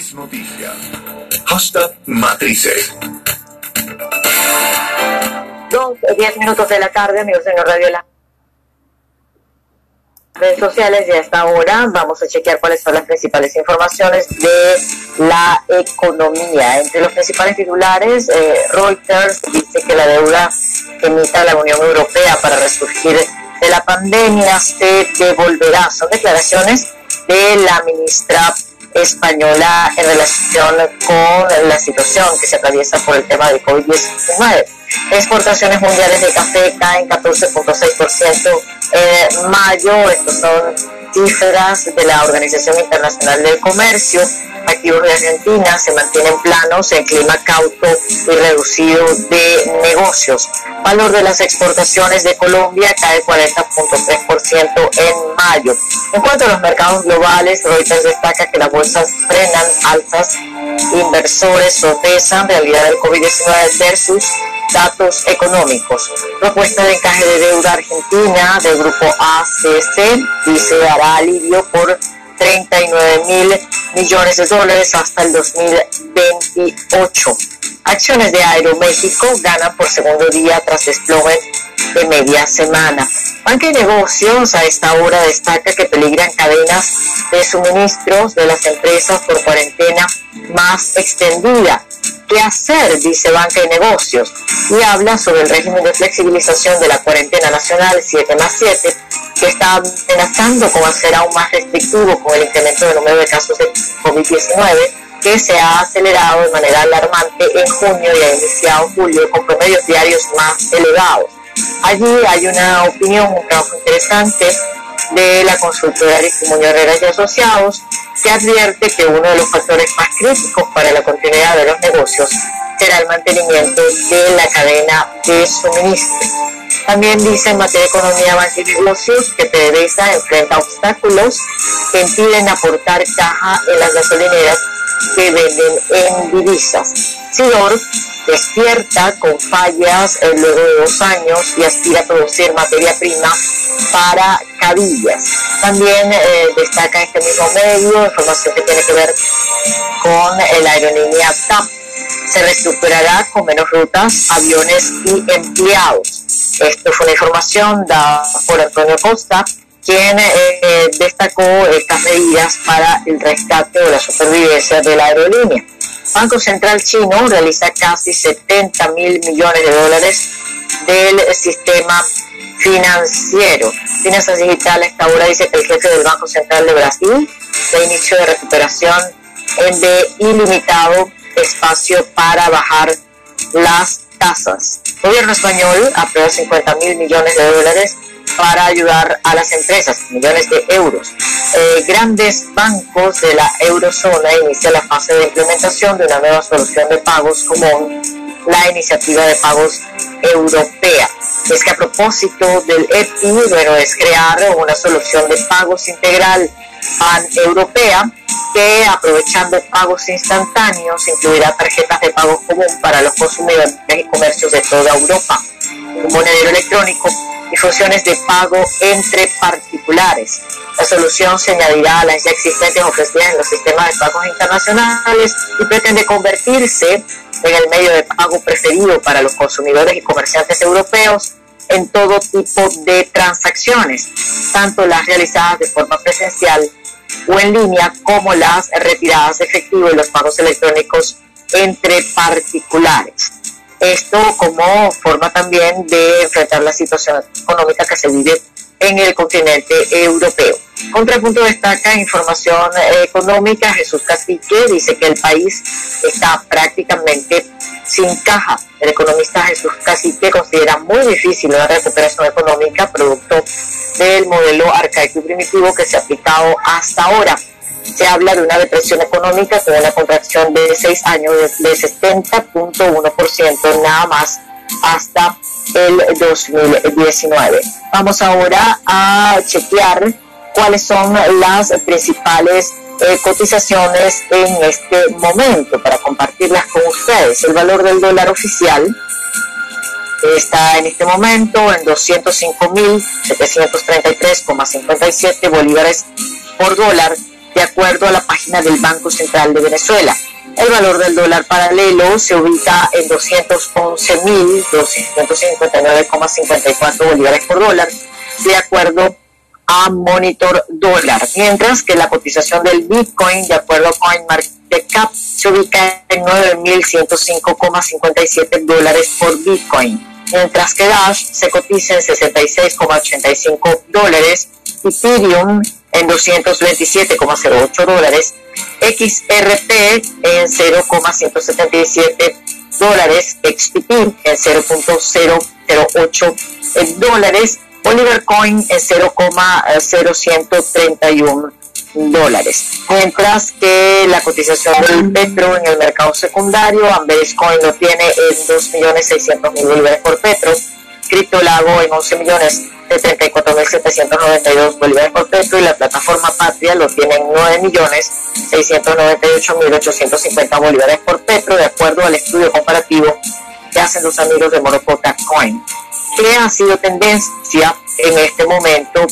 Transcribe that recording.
Matriz Noticias. Hashtag Matrices. Dos, diez minutos de la tarde, amigos en Radio La redes sociales y a esta hora vamos a chequear cuáles son las principales informaciones de la economía. Entre los principales titulares, eh, Reuters dice que la deuda que emita la Unión Europea para resurgir de la pandemia se devolverá. Son declaraciones de la ministra española en relación con la situación que se atraviesa por el tema de COVID-19. Exportaciones mundiales de café caen 14.6% en mayo. Estos de la Organización Internacional del Comercio. Activos de Argentina se mantienen planos en clima cauto y reducido de negocios. Valor de las exportaciones de Colombia cae 40.3% en mayo. En cuanto a los mercados globales, Reuters destaca que las bolsas frenan alzas, inversores sopesan realidad del COVID-19 versus datos económicos. Propuesta de encaje de deuda argentina del grupo ACC dice dará alivio por 39 mil millones de dólares hasta el 2028. Acciones de Aeroméxico ganan por segundo día tras desplome de media semana. Banca y Negocios a esta hora destaca que peligran cadenas de suministros de las empresas por cuarentena más extendida. ¿Qué hacer? Dice Banca y Negocios. Y habla sobre el régimen de flexibilización de la cuarentena nacional 7 más 7, que está amenazando con hacer aún más restrictivo con el incremento del número de casos de COVID-19 que se ha acelerado de manera alarmante en junio y ha iniciado julio con promedios diarios más elevados. Allí hay una opinión, un trabajo interesante de la consultora Muñoz Herrera y Asociados, que advierte que uno de los factores más críticos para la continuidad de los negocios será el mantenimiento de la cadena de suministro. También dice en materia de economía, banca y negocios que PDVSA enfrenta obstáculos que impiden aportar caja en las gasolineras que venden en divisas. Sidor despierta con fallas eh, luego de dos años y aspira a producir materia prima para cabillas. También eh, destaca este mismo medio información que tiene que ver con la aerolínea TAP. Se reestructurará con menos rutas, aviones y empleados. Esto fue una información dada por Antonio Costa, quien eh, destacó estas medidas para el rescate o la supervivencia de la aerolínea. Banco Central Chino realiza casi 70 mil millones de dólares del sistema financiero. Finanzas Digitales esta hora dice que el jefe del Banco Central de Brasil da inicio de recuperación en de ilimitado espacio para bajar las tasas. El gobierno español aprueba 50 mil millones de dólares para ayudar a las empresas, millones de euros. Eh, grandes bancos de la eurozona inician la fase de implementación de una nueva solución de pagos común, la iniciativa de pagos europea. Es que a propósito del EPI, bueno, es crear una solución de pagos integral pan-europea que aprovechando pagos instantáneos incluirá tarjetas de pago común para los consumidores y comercios de toda Europa, un monedero electrónico y funciones de pago entre particulares. La solución se añadirá a las ya existentes ofrecidas en los sistemas de pagos internacionales y pretende convertirse en el medio de pago preferido para los consumidores y comerciantes europeos en todo tipo de transacciones, tanto las realizadas de forma presencial o en línea como las retiradas de efectivo y los pagos electrónicos entre particulares. Esto como forma también de enfrentar la situación económica que se vive en el continente europeo. Contrapunto destaca información económica, Jesús Cacique dice que el país está prácticamente sin caja. El economista Jesús Cacique considera muy difícil la recuperación económica producto del modelo arcaico y primitivo que se ha aplicado hasta ahora se habla de una depresión económica con una contracción de seis años de 70.1% nada más hasta el 2019. Vamos ahora a chequear cuáles son las principales eh, cotizaciones en este momento para compartirlas con ustedes. El valor del dólar oficial está en este momento en 205.733,57 bolívares por dólar de acuerdo a la página del Banco Central de Venezuela. El valor del dólar paralelo se ubica en 211.259,54 bolívares por dólar, de acuerdo a Monitor Dólar, mientras que la cotización del Bitcoin, de acuerdo a CoinMarketCap, se ubica en 9.105,57 dólares por Bitcoin, mientras que Dash se cotiza en 66,85 dólares, Ethereum en 227,08 dólares, XRP en 0,177 dólares, XPP en 0.008 dólares, Oliver Coin en 0,0131 dólares. Mientras que la cotización del petro en el mercado secundario, Amberes Coin lo tiene en 2.600.000 bolívares por petro, Criptolago en 11 millones de 34.792 bolívares por petro y la plataforma Patria lo tiene en 9 millones 698.850 bolívares por petro de acuerdo al estudio comparativo que hacen los amigos de Morocota Coin. Que ha sido tendencia en este momento